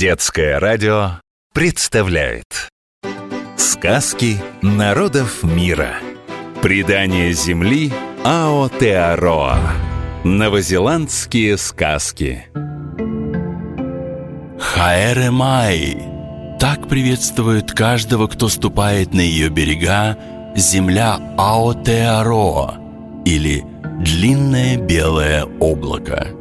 Детское радио представляет Сказки народов мира Предание земли Аотеароа Новозеландские сказки. Хаэре Май. Так приветствует каждого, кто ступает на ее берега Земля Аотеароа Или Длинное белое облако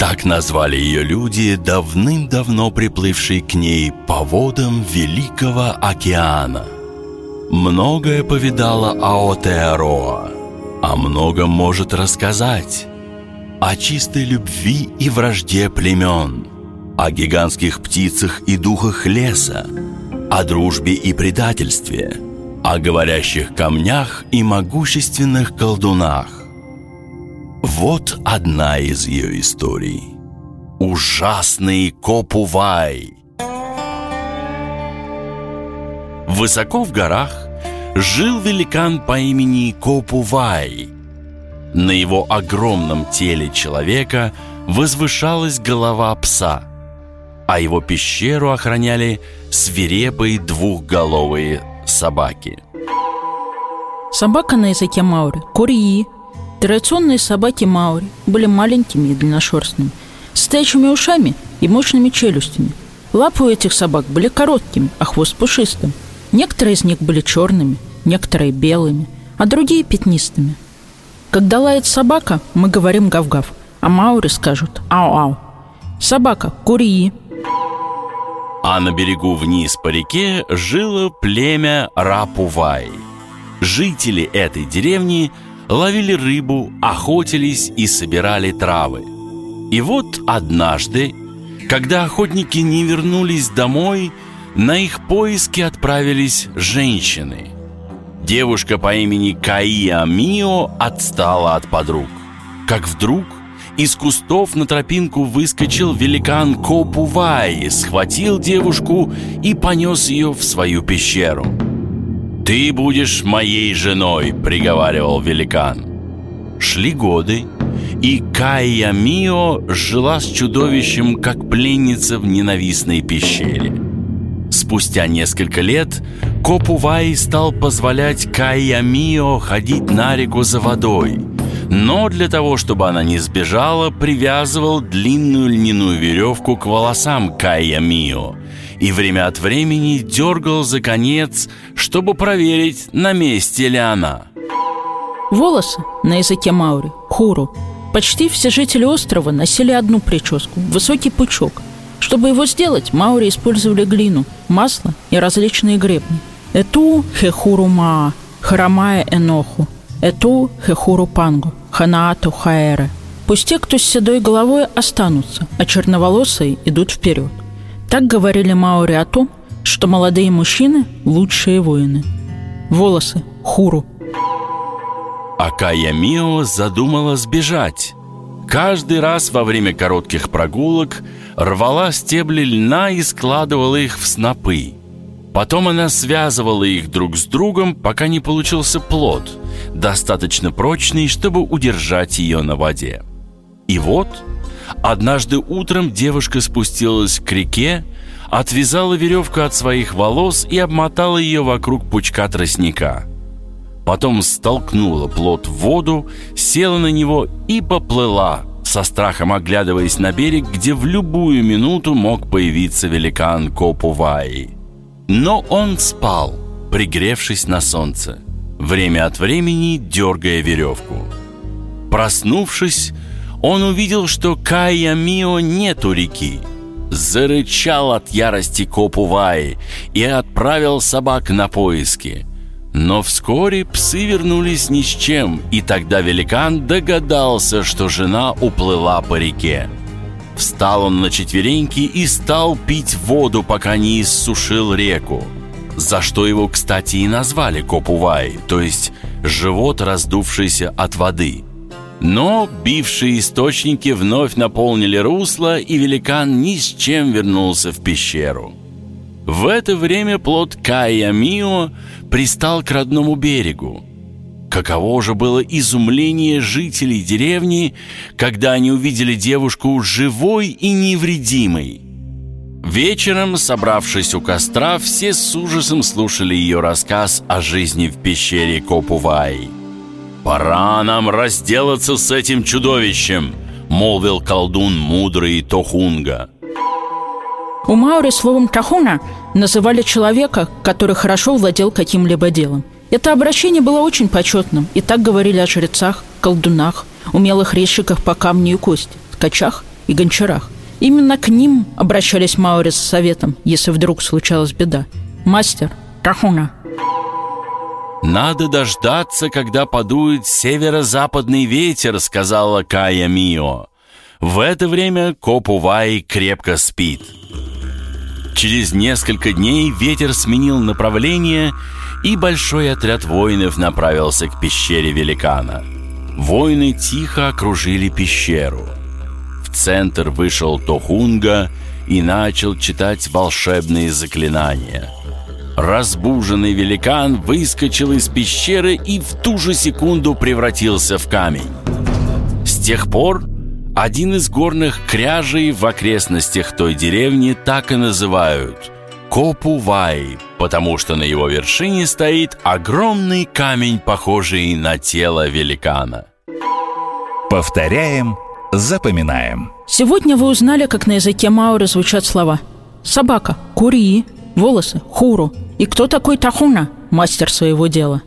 так назвали ее люди, давным-давно приплывшие к ней по водам Великого океана. Многое повидала Аотеароа, о многом может рассказать. О чистой любви и вражде племен, о гигантских птицах и духах леса, о дружбе и предательстве, о говорящих камнях и могущественных колдунах. Вот одна из ее историй. Ужасный Копувай. Высоко в горах жил великан по имени Копувай. На его огромном теле человека возвышалась голова пса, а его пещеру охраняли свирепые двухголовые собаки. Собака на языке маури – курии – Традиционные собаки Маури были маленькими и длинношерстными, с стоячими ушами и мощными челюстями. Лапы у этих собак были короткими, а хвост пушистым. Некоторые из них были черными, некоторые белыми, а другие пятнистыми. Когда лает собака, мы говорим гав-гав, а Маури скажут ау-ау. Собака – курии. А на берегу вниз по реке жило племя Рапувай. Жители этой деревни – ловили рыбу, охотились и собирали травы. И вот однажды, когда охотники не вернулись домой, на их поиски отправились женщины. Девушка по имени Каия Мио отстала от подруг. Как вдруг из кустов на тропинку выскочил великан Копувай, схватил девушку и понес ее в свою пещеру. «Ты будешь моей женой», — приговаривал великан. Шли годы, и Кайя Мио жила с чудовищем, как пленница в ненавистной пещере. Спустя несколько лет Копувай стал позволять Кайя Мио ходить на реку за водой, но для того, чтобы она не сбежала, привязывал длинную льняную веревку к волосам Кайя Мио и время от времени дергал за конец, чтобы проверить, на месте ли она. Волосы на языке Маури – хуру. Почти все жители острова носили одну прическу – высокий пучок. Чтобы его сделать, Маури использовали глину, масло и различные гребни. Эту хехуру маа, харамая эноху, эту хехуру пангу, ханаату хаэре. Пусть те, кто с седой головой, останутся, а черноволосые идут вперед. Так говорили маори о том, что молодые мужчины – лучшие воины. Волосы – хуру. Акая Мио задумала сбежать. Каждый раз во время коротких прогулок рвала стебли льна и складывала их в снопы. Потом она связывала их друг с другом, пока не получился плод, достаточно прочный, чтобы удержать ее на воде. И вот – Однажды утром девушка спустилась к реке, отвязала веревку от своих волос и обмотала ее вокруг пучка тростника. Потом столкнула плод в воду, села на него и поплыла, со страхом оглядываясь на берег, где в любую минуту мог появиться великан Копуваи. Но он спал, пригревшись на солнце, время от времени дергая веревку. Проснувшись, он увидел, что Кая Мио нет у реки. Зарычал от ярости Копувай и отправил собак на поиски. Но вскоре псы вернулись ни с чем, и тогда великан догадался, что жена уплыла по реке. Встал он на четвереньки и стал пить воду, пока не иссушил реку. За что его, кстати, и назвали Копувай, то есть живот, раздувшийся от воды – но бившие источники вновь наполнили русло, и великан ни с чем вернулся в пещеру. В это время плод Кая Мио пристал к родному берегу. Каково же было изумление жителей деревни, когда они увидели девушку живой и невредимой. Вечером, собравшись у костра, все с ужасом слушали ее рассказ о жизни в пещере Копувай. «Пора нам разделаться с этим чудовищем!» — молвил колдун мудрый Тохунга. У Маури словом «тахуна» называли человека, который хорошо владел каким-либо делом. Это обращение было очень почетным, и так говорили о жрецах, колдунах, умелых резчиках по камню и кости, ткачах и гончарах. Именно к ним обращались Маури с советом, если вдруг случалась беда. «Мастер, тахуна, «Надо дождаться, когда подует северо-западный ветер», — сказала Кая Мио. В это время Копувай крепко спит. Через несколько дней ветер сменил направление, и большой отряд воинов направился к пещере великана. Воины тихо окружили пещеру. В центр вышел Тохунга и начал читать волшебные заклинания — Разбуженный великан выскочил из пещеры и в ту же секунду превратился в камень. С тех пор один из горных кряжей в окрестностях той деревни так и называют Копувай, потому что на его вершине стоит огромный камень, похожий на тело великана. Повторяем, запоминаем. Сегодня вы узнали, как на языке мауры звучат слова «собака», «кури», «волосы», «хуру», и кто такой Тахуна, мастер своего дела?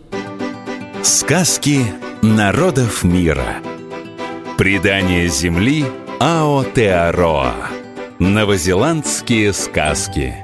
Сказки народов мира. Предание земли Аотеароа. Новозеландские сказки.